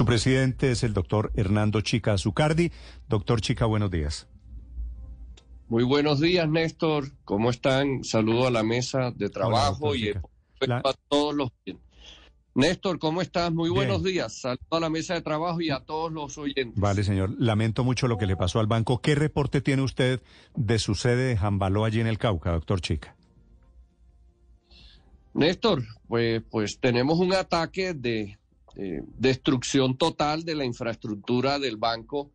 Su presidente es el doctor Hernando Chica Azucardi. Doctor Chica, buenos días. Muy buenos días, Néstor. ¿Cómo están? Saludo a la mesa de trabajo y a todos los Néstor, ¿cómo estás? Muy buenos días. Saludo a la mesa de trabajo y a todos los oyentes. Vale, señor. Lamento mucho lo que le pasó al banco. ¿Qué reporte tiene usted de su sede de Jambaló allí en el Cauca, doctor Chica? Néstor, pues, pues tenemos un ataque de destrucción total de la infraestructura del banco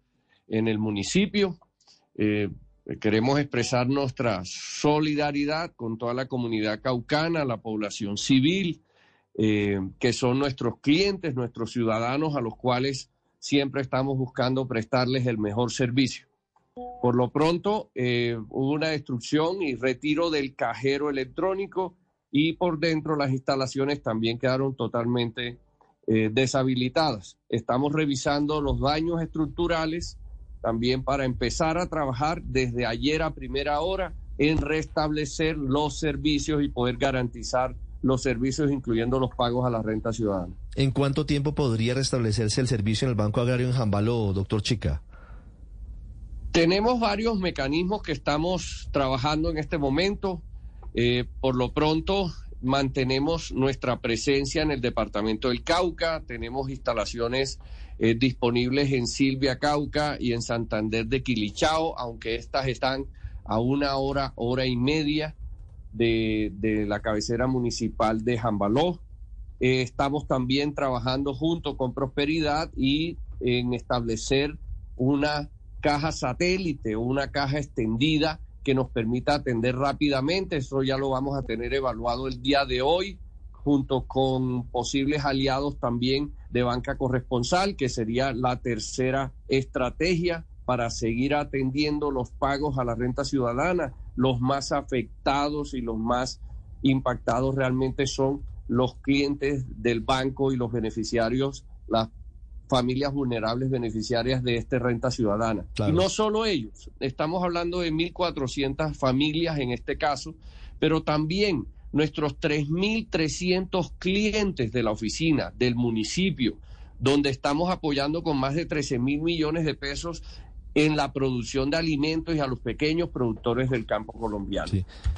en el municipio. Eh, queremos expresar nuestra solidaridad con toda la comunidad caucana, la población civil, eh, que son nuestros clientes, nuestros ciudadanos a los cuales siempre estamos buscando prestarles el mejor servicio. Por lo pronto, eh, hubo una destrucción y retiro del cajero electrónico y por dentro las instalaciones también quedaron totalmente eh, deshabilitadas. Estamos revisando los daños estructurales también para empezar a trabajar desde ayer a primera hora en restablecer los servicios y poder garantizar los servicios, incluyendo los pagos a la renta ciudadana. ¿En cuánto tiempo podría restablecerse el servicio en el Banco Agrario en Jambalo, doctor Chica? Tenemos varios mecanismos que estamos trabajando en este momento. Eh, por lo pronto, mantenemos nuestra presencia en el departamento del Cauca, tenemos instalaciones eh, disponibles en Silvia Cauca y en Santander de Quilichao, aunque estas están a una hora, hora y media de, la cabecera municipal de Jambaló. Eh, estamos también trabajando junto con Prosperidad y en establecer una caja satélite, una caja extendida que nos permita atender rápidamente. Eso ya lo vamos a tener evaluado el día de hoy, junto con posibles aliados también de banca corresponsal, que sería la tercera estrategia para seguir atendiendo los pagos a la renta ciudadana los más afectados y los más impactados realmente son los clientes del banco y los beneficiarios, las familias vulnerables beneficiarias de esta renta ciudadana. Y no solo ellos, estamos hablando de 1.400 familias en este caso, pero también nuestros 3.300 clientes de la oficina, del municipio, donde estamos apoyando con más de 13 mil millones de pesos en la producción de alimentos y a los pequeños productores del campo colombiano.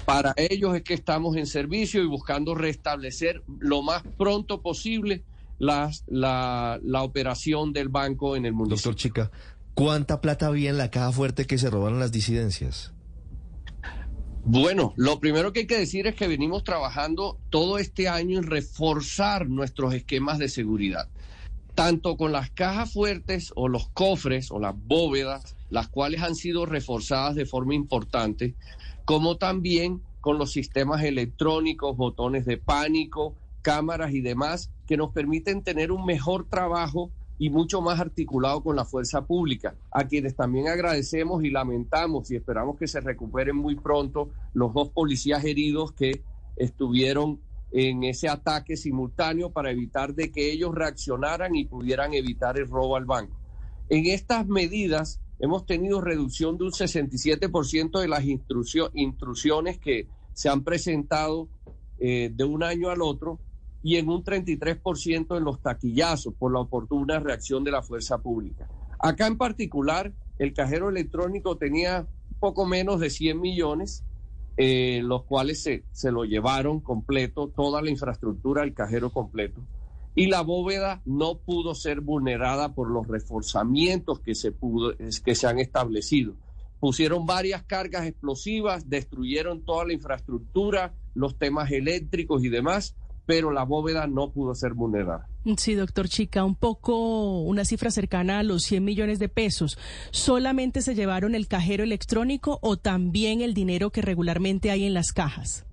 Para ellos es que estamos en servicio y buscando restablecer lo más pronto posible la, la, operación del banco en el mundo. Doctor Chica, ¿cuánta plata había en la caja fuerte que se robaron las disidencias? Bueno, lo primero que hay que decir es que venimos trabajando todo este año en reforzar nuestros esquemas de seguridad tanto con las cajas fuertes o los cofres o las bóvedas, las cuales han sido reforzadas de forma importante, como también con los sistemas electrónicos, botones de pánico, cámaras y demás, que nos permiten tener un mejor trabajo y mucho más articulado con la fuerza pública, a quienes también agradecemos y lamentamos y esperamos que se recuperen muy pronto los dos policías heridos que estuvieron en ese ataque simultáneo para evitar de que ellos reaccionaran y pudieran evitar el robo al banco. En estas medidas hemos tenido reducción de un 67% de las intrusiones que se han presentado eh, de un año al otro y en un 33% en los taquillazos por la oportuna reacción de la fuerza pública. Acá en particular, el cajero electrónico tenía poco menos de 100 millones eh, los cuales se, se lo llevaron completo, toda la infraestructura, el cajero completo. Y la bóveda no pudo ser vulnerada por los reforzamientos que se, pudo, que se han establecido. Pusieron varias cargas explosivas, destruyeron toda la infraestructura, los temas eléctricos y demás, pero la bóveda no pudo ser vulnerada. Sí, doctor Chica, un poco una cifra cercana a los 100 millones de pesos. ¿Solamente se llevaron el cajero electrónico o también el dinero que regularmente hay en las cajas?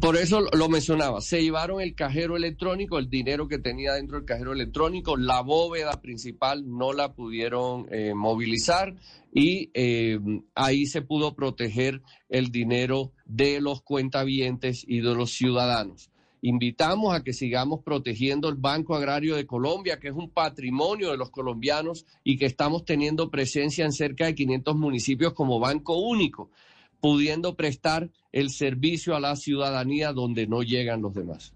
Por eso lo mencionaba, se llevaron el cajero electrónico, el dinero que tenía dentro del cajero electrónico, la bóveda principal no la pudieron eh, movilizar y eh, ahí se pudo proteger el dinero de los cuentavientes y de los ciudadanos. Invitamos a que sigamos protegiendo el Banco Agrario de Colombia, que es un patrimonio de los colombianos y que estamos teniendo presencia en cerca de 500 municipios como banco único pudiendo prestar el servicio a la ciudadanía donde no llegan los demás.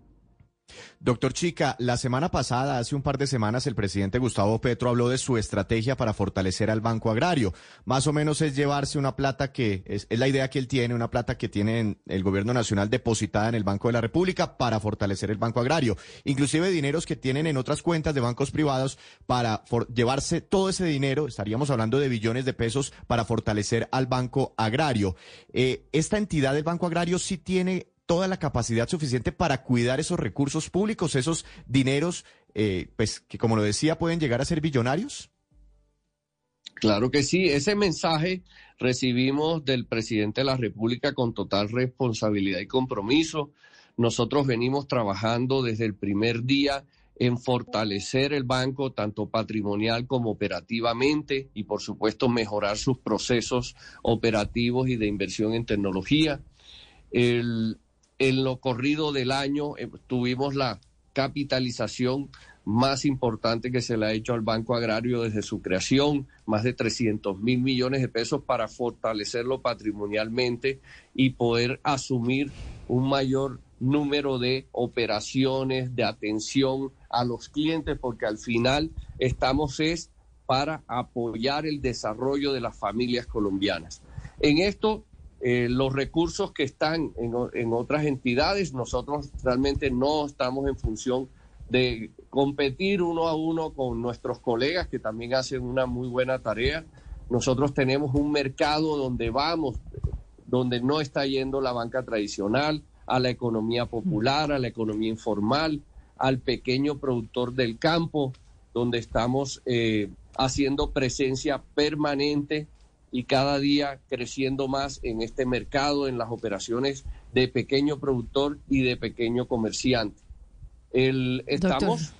Doctor Chica, la semana pasada, hace un par de semanas, el presidente Gustavo Petro habló de su estrategia para fortalecer al Banco Agrario. Más o menos es llevarse una plata que es, la idea que él tiene, una plata que tiene el gobierno nacional depositada en el Banco de la República para fortalecer el Banco Agrario. Inclusive dineros que tienen en otras cuentas de bancos privados para llevarse todo ese dinero, estaríamos hablando de billones de pesos para fortalecer al Banco Agrario. Eh, esta entidad del Banco Agrario sí tiene toda la capacidad suficiente para cuidar esos recursos públicos, esos dineros, eh, pues que como lo decía, pueden llegar a ser billonarios? Claro que sí, ese mensaje recibimos del presidente de la República con total responsabilidad y compromiso. Nosotros venimos trabajando desde el primer día en fortalecer el banco tanto patrimonial como operativamente y por supuesto mejorar sus procesos operativos y de inversión en tecnología. El, en lo corrido del año eh, tuvimos la capitalización más importante que se le ha hecho al Banco Agrario desde su creación, más de 300 mil millones de pesos para fortalecerlo patrimonialmente y poder asumir un mayor número de operaciones, de atención a los clientes, porque al final estamos es para apoyar el desarrollo de las familias colombianas. En esto eh, los recursos que están en, otras entidades, nosotros realmente no estamos en función de competir uno a uno con nuestros colegas que también hacen una muy buena tarea. Nosotros tenemos un mercado donde vamos, donde no está yendo la banca tradicional, a la economía popular, a la economía informal, al pequeño productor del campo, donde estamos eh, haciendo presencia permanente y cada día creciendo más en este mercado, en las operaciones de pequeño productor y de pequeño comerciante. El, estamos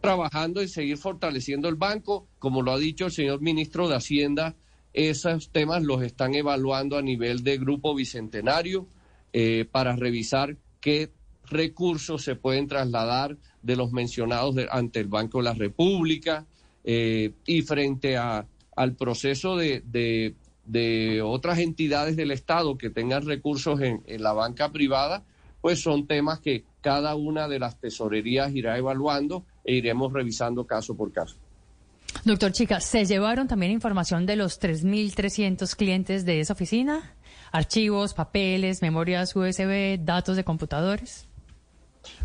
trabajando en seguir fortaleciendo el banco, como lo ha dicho el señor ministro de Hacienda, esos temas los están evaluando a nivel de grupo bicentenario eh, para revisar qué recursos se pueden trasladar de los mencionados ante el Banco de la República eh, y frente a al proceso de, de, otras entidades del Estado que tengan recursos en, en la banca privada, pues son temas que cada una de las tesorerías irá evaluando e iremos revisando caso por caso. Doctor Chica, ¿se llevaron también información de los 3.300 clientes de esa oficina? ¿Archivos, papeles, memorias USB, datos de computadores?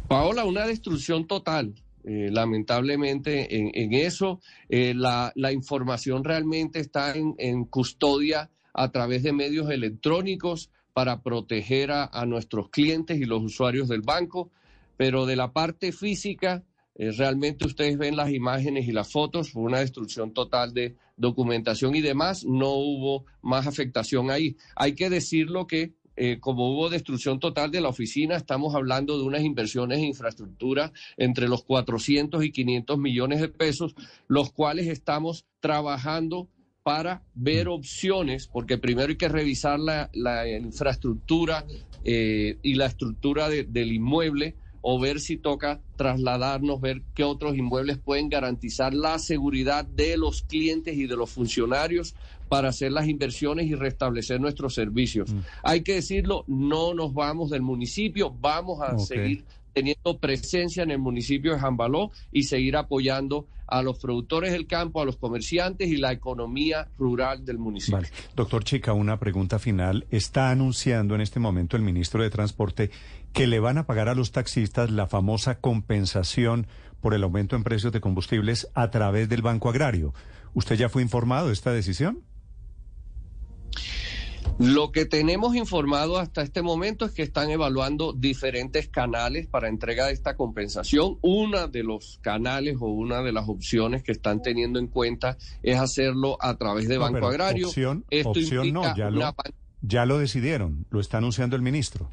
Paola, una destrucción total. Eh, lamentablemente en, eso. Eh, la, información realmente está en, custodia a través de medios electrónicos para proteger a, nuestros clientes y los usuarios del banco, pero de la parte física, eh, realmente ustedes ven las imágenes y las fotos, fue una destrucción total de documentación y demás, no hubo más afectación ahí. Hay que decirlo que eh, como hubo destrucción total de la oficina, estamos hablando de unas inversiones en infraestructura entre los 400 y 500 millones de pesos, los cuales estamos trabajando para ver opciones, porque primero hay que revisar la, infraestructura eh, y la estructura del inmueble o ver si toca trasladarnos, ver qué otros inmuebles pueden garantizar la seguridad de los clientes y de los funcionarios para hacer las inversiones y restablecer nuestros servicios. Mm. Hay que decirlo, no nos vamos del municipio, vamos a seguir teniendo presencia en el municipio de Jambaló y seguir apoyando a los productores del campo, a los comerciantes y la economía rural del municipio. Doctor Chica, una pregunta final. Está anunciando en este momento el ministro de Transporte que le van a pagar a los taxistas la famosa compensación por el aumento en precios de combustibles a través del Banco Agrario. ¿Usted ya fue informado de esta decisión? Lo que tenemos informado hasta este momento es que están evaluando diferentes canales para entrega de esta compensación. Una de los canales o una de las opciones que están teniendo en cuenta es hacerlo a través de Banco Agrario. Opción, opción no, ya lo, ya lo decidieron, lo está anunciando el ministro.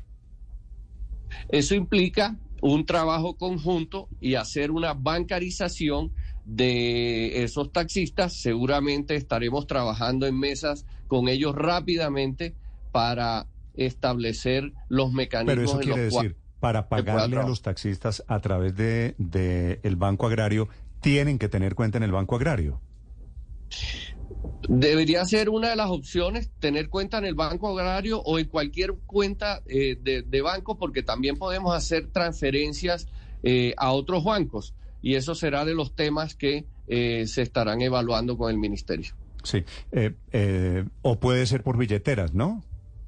Eso implica un trabajo conjunto y hacer una bancarización de esos taxistas. Seguramente estaremos trabajando en mesas con ellos rápidamente para establecer los mecanismos. Pero eso quiere decir, para pagarle a los taxistas a través de, de el Banco Agrario, tienen que tener cuenta en el Banco Agrario. Debería ser una de las opciones tener cuenta en el banco agrario o en cualquier cuenta eh, de, banco porque también podemos hacer transferencias eh, a otros bancos. Y eso será de los temas que eh, se estarán evaluando con el ministerio. Sí, o puede ser por billeteras, ¿no?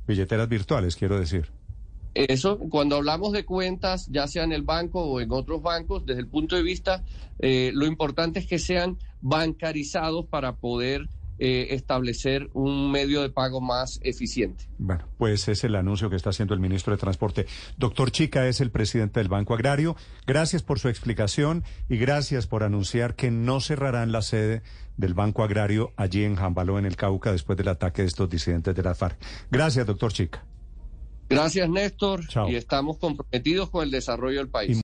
Billeteras virtuales, quiero decir. Eso, cuando hablamos de cuentas, ya sea en el banco o en otros bancos, desde el punto de vista, eh, lo importante es que sean bancarizados para poder eh, establecer un medio de pago más eficiente. Bueno, pues es el anuncio que está haciendo el ministro de Transporte. Doctor Chica es el presidente del Banco Agrario. Gracias por su explicación y gracias por anunciar que no cerrarán la sede del Banco Agrario allí en Jambaló, en el Cauca, después del ataque de estos disidentes de la FARC. Gracias, doctor Chica. Gracias, Néstor. Y estamos comprometidos con el desarrollo del país.